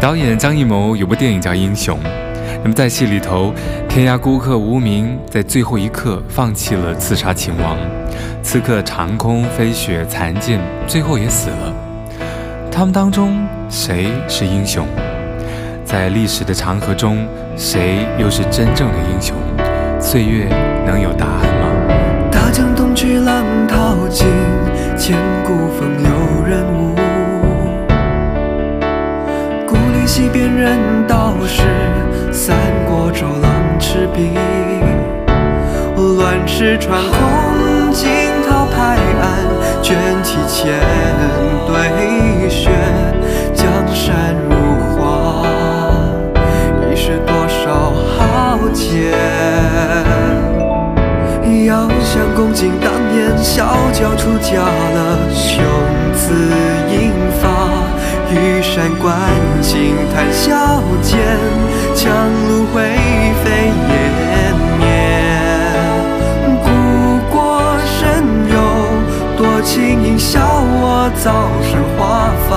导演张艺谋有部电影叫《英雄》，那么在戏里头，天涯孤客无名在最后一刻放弃了刺杀秦王，刺客长空飞雪残剑，最后也死了。他们当中谁是英雄？在历史的长河中，谁又是真正的英雄？岁月能有答案吗？大江东去，浪淘尽，千古风西边人道是，三国周郎赤壁。乱世穿空惊涛拍岸，卷起千堆雪，江山如画，已是多少豪杰。遥想公瑾当年小脚出家了，雄姿英发，羽扇纶巾谈笑间，樯橹灰飞烟灭。故国神游，多情应笑我早生华发，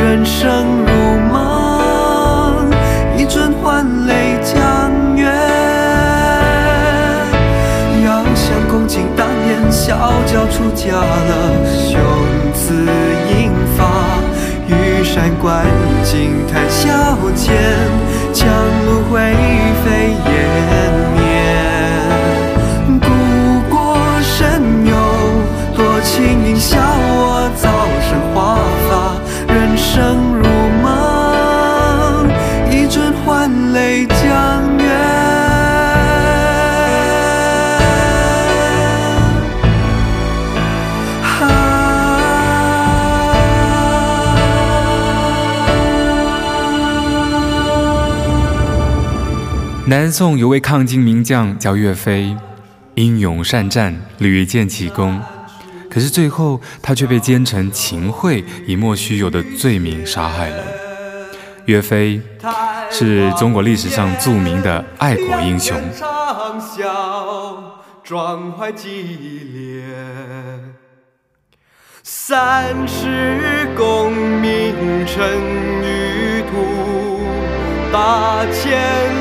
人生如梦，一樽换泪江月。遥想公瑾当年小脚出嫁了，雄姿，山观景谈笑间，樯橹灰飞烟。南宋有位抗金名将叫岳飞，英勇善战，屡建奇功。可是最后他却被奸臣秦桧以莫须有的罪名杀害了。岳飞是中国历史上著名的爱国英雄。三十功名尘与土，八千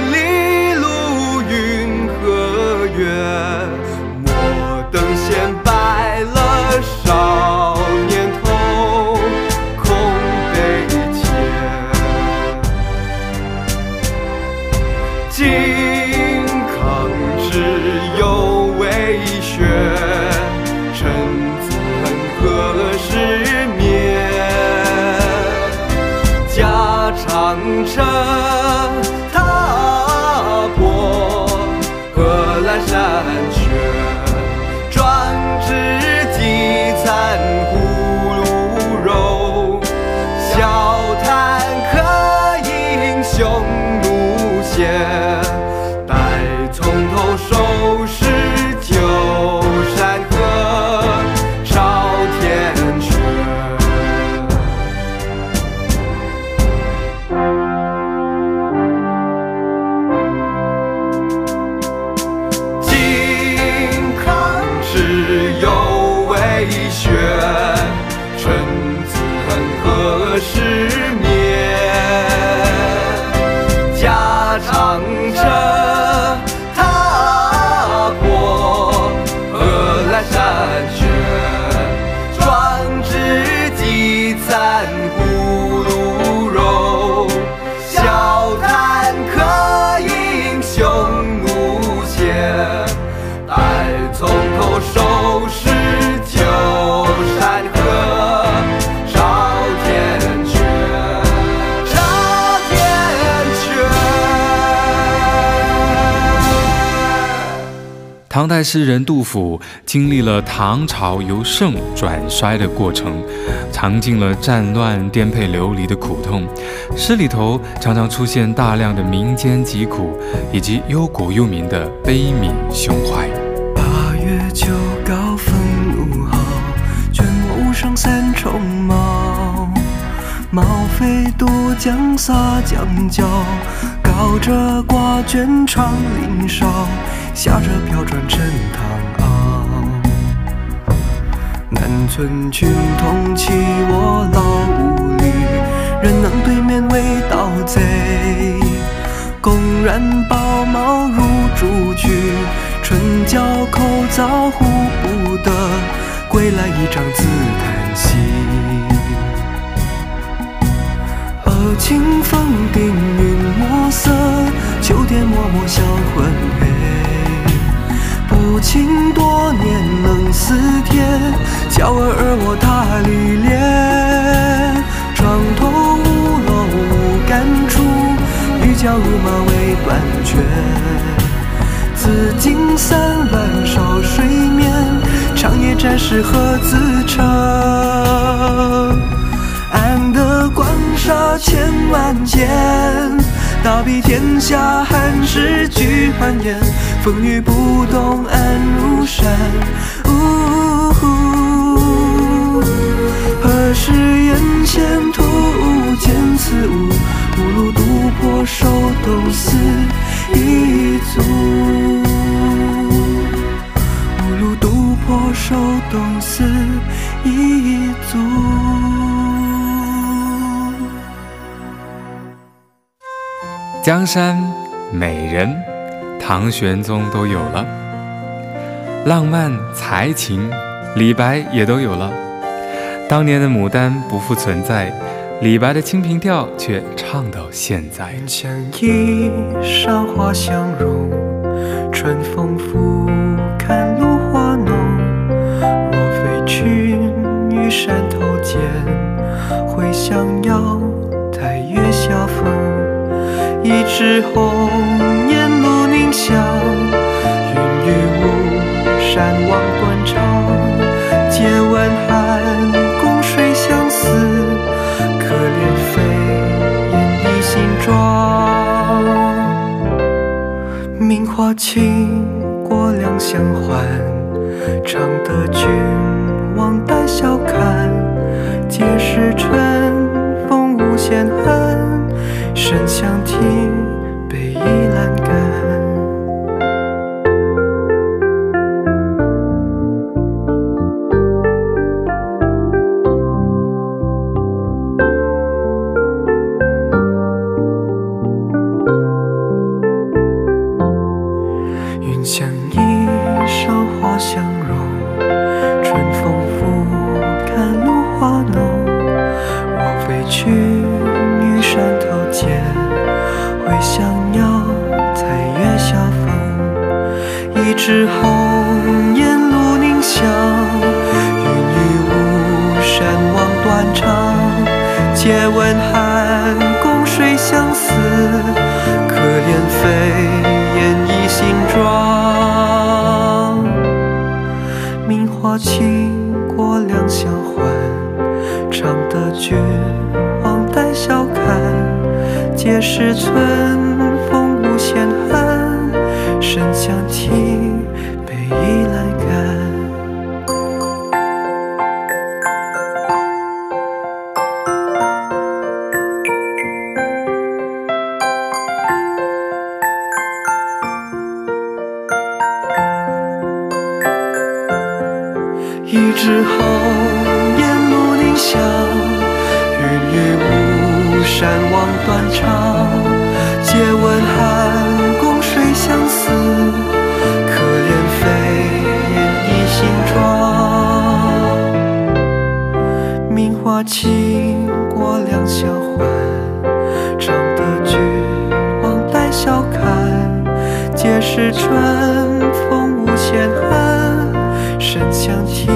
唐代诗人杜甫经历了唐朝由盛转衰的过程，尝尽了战乱颠沛流离的苦痛。诗里头常常出现大量的民间疾苦，以及忧国忧民的悲悯胸怀。八月秋高风怒号，卷我屋上三重茅。毛飞渡江洒江郊，高者挂卷窗栾梢。下者飘转沉塘坳，南村群童欺我老坞里，仍能对面为盗贼，公然抱茅入猪局，唇角口燥护不得，归来一张自叹息。恶清风定云墨色，秋天默默销魂黑。不情多年能似天，教儿而我他历练。床头乌漏无感触，欲教如马未断绝。紫金散乱少睡眠，长夜战士何自称？安得光杀千万剑，大庇天下寒士俱欢颜。风雨不动安如山。呜呼何时眼前突兀见此物？无路独破手动似一卒。无路独破手动似一足。江山美人，唐玄宗都有了；浪漫才情，李白也都有了。当年的牡丹不复存在，李白的《清平调》却唱到现在。云相依，韶华相融，春风拂看露华浓。若非君于山头见，会向瑶台月下逢。一枝红山望断肠。借问寒宫谁相思？可怜飞燕倚新妆。名花倾国两相欢，常得君王带笑看。皆是春风无限恨，深相听一枝红颜露凝香，云雨巫山望断肠。借问寒宫谁相思？可怜飞燕倚新妆。名花倾国两相欢，长得君王带笑看。皆是春，想起被依赖。是春风无限恨，深相听。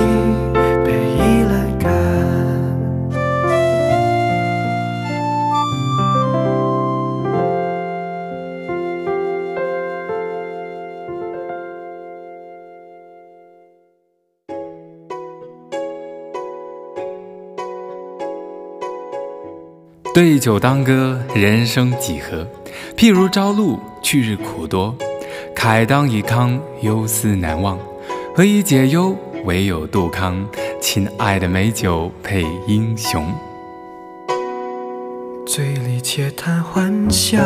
对酒当歌，人生几何？譬如朝露，去日苦多。慨当以慷，忧思难忘。何以解忧？唯有杜康。亲爱的美酒配英雄。醉里且谈欢笑，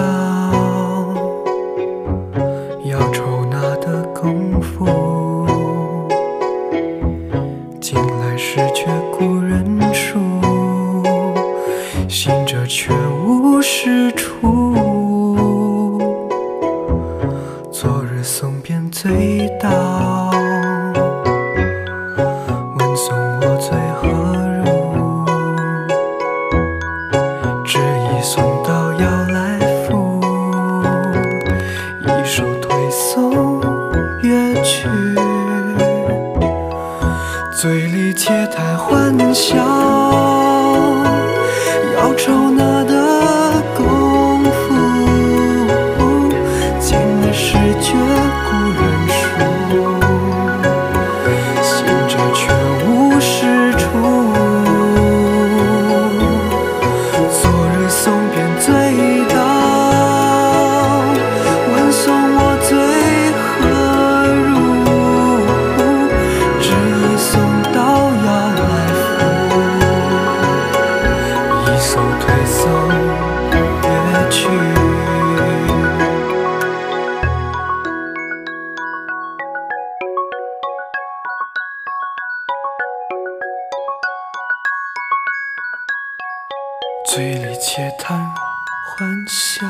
嘴里且谈欢笑，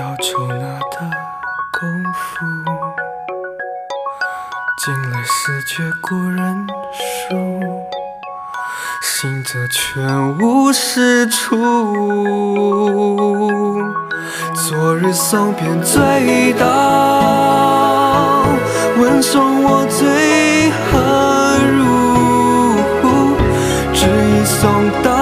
要酬纳的功夫，近来思觉故人书，醒则全无是处。昨日送别醉倒，问送我醉何如？送到。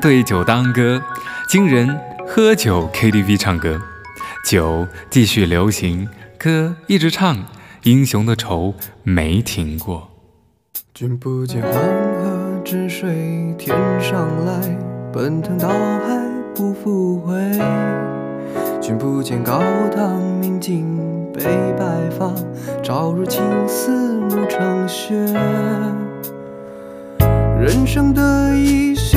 对酒当歌，今人喝酒 KTV 唱歌，酒继续流行，歌一直唱。英雄的愁没停过。君不见黄河之水天上来，奔腾到海不复回。君不见高堂明镜悲白发，朝如青丝暮成雪。人生得意须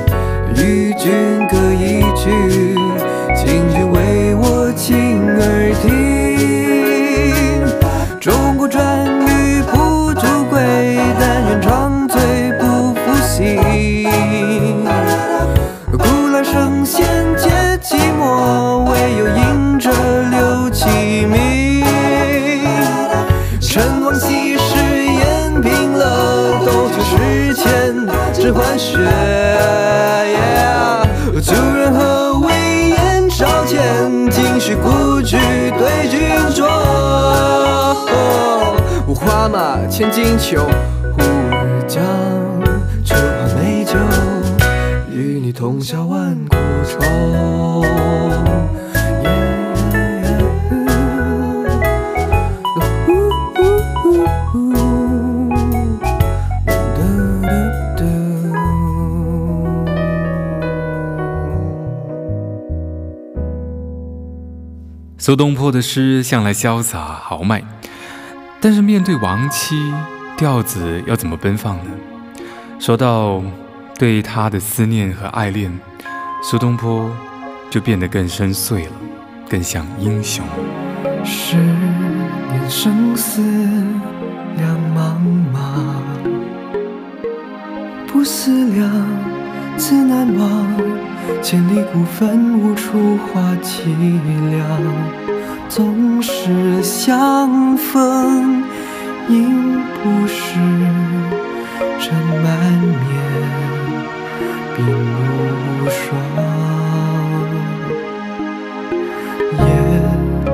与君歌一曲，请君为我倾耳听。中国传。金秋，忽而将，酒酣美酒，与你同销万古愁。苏东坡的诗向来潇洒豪迈，但是面对亡妻，调子要怎么奔放呢？说到对他的思念和爱恋，苏东坡就变得更深邃了，更像英雄。十年生死两茫茫，不思量，自难忘。千里孤坟，无处话凄凉。总是相逢，应不识；枕满面，鬓如霜。夜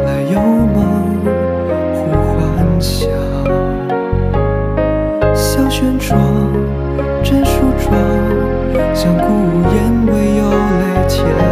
来有梦忽还乡，小轩窗，正梳妆，相顾无言，惟有泪千。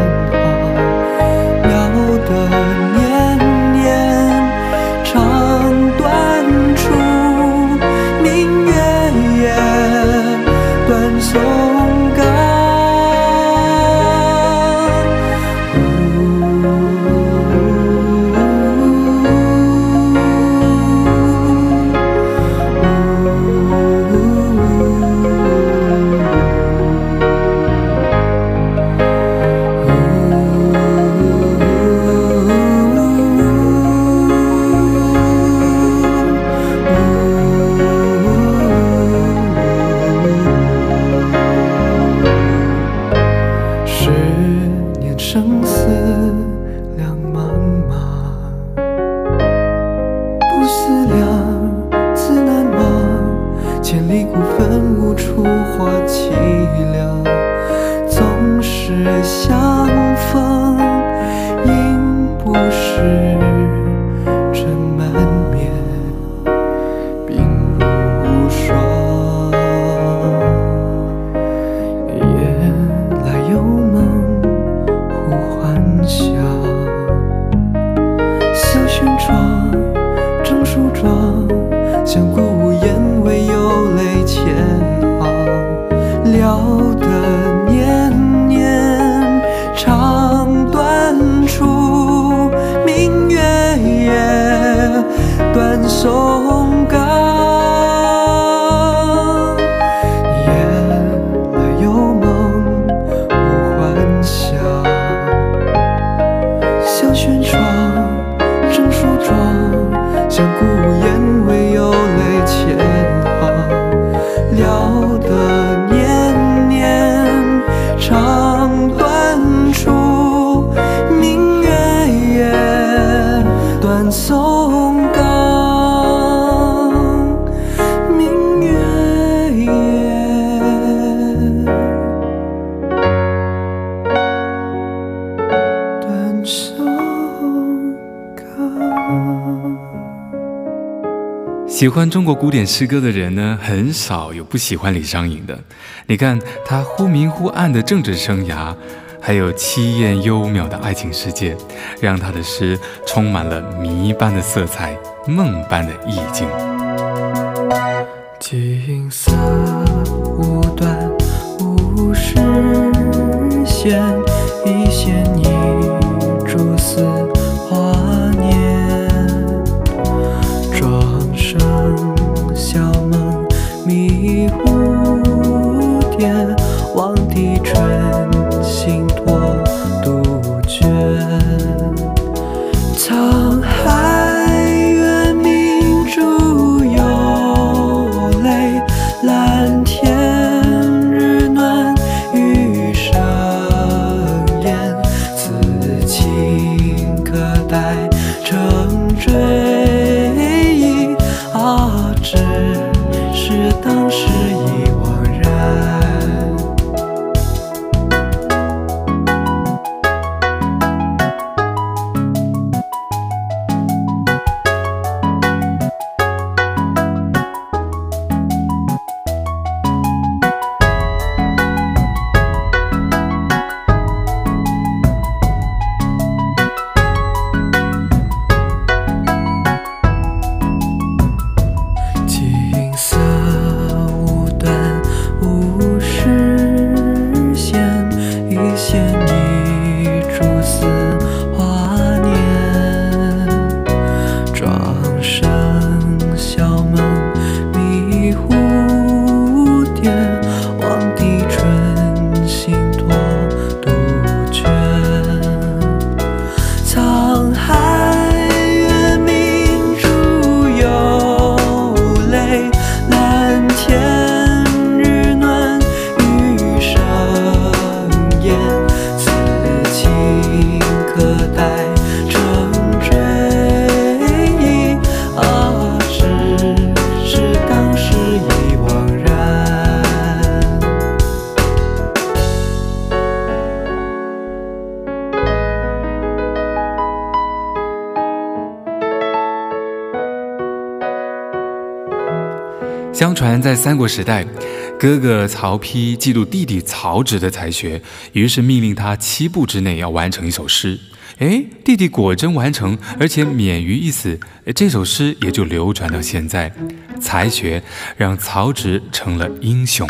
喜欢中国古典诗歌的人呢，很少有不喜欢李商隐的。你看他忽明忽暗的政治生涯，还有凄艳幽渺的爱情世界，让他的诗充满了谜般的色彩，梦般的意境。景色无端，无实现，相传在三国时代，哥哥曹丕嫉妒弟弟曹植的才学，于是命令他七步之内要完成一首诗。哎，弟弟果真完成，而且免于一死，这首诗也就流传到现在。才学让曹植成了英雄。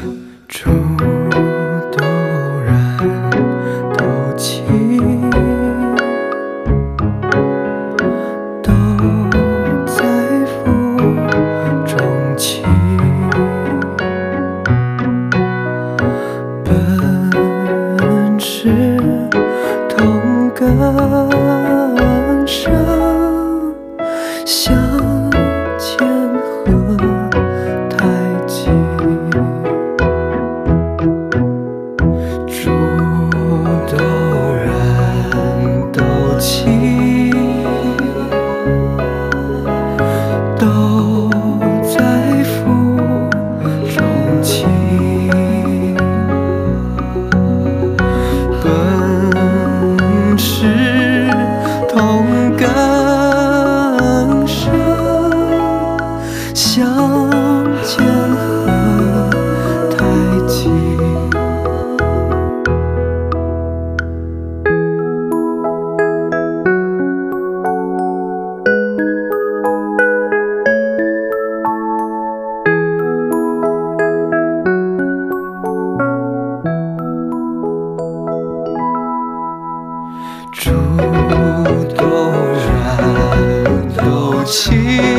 都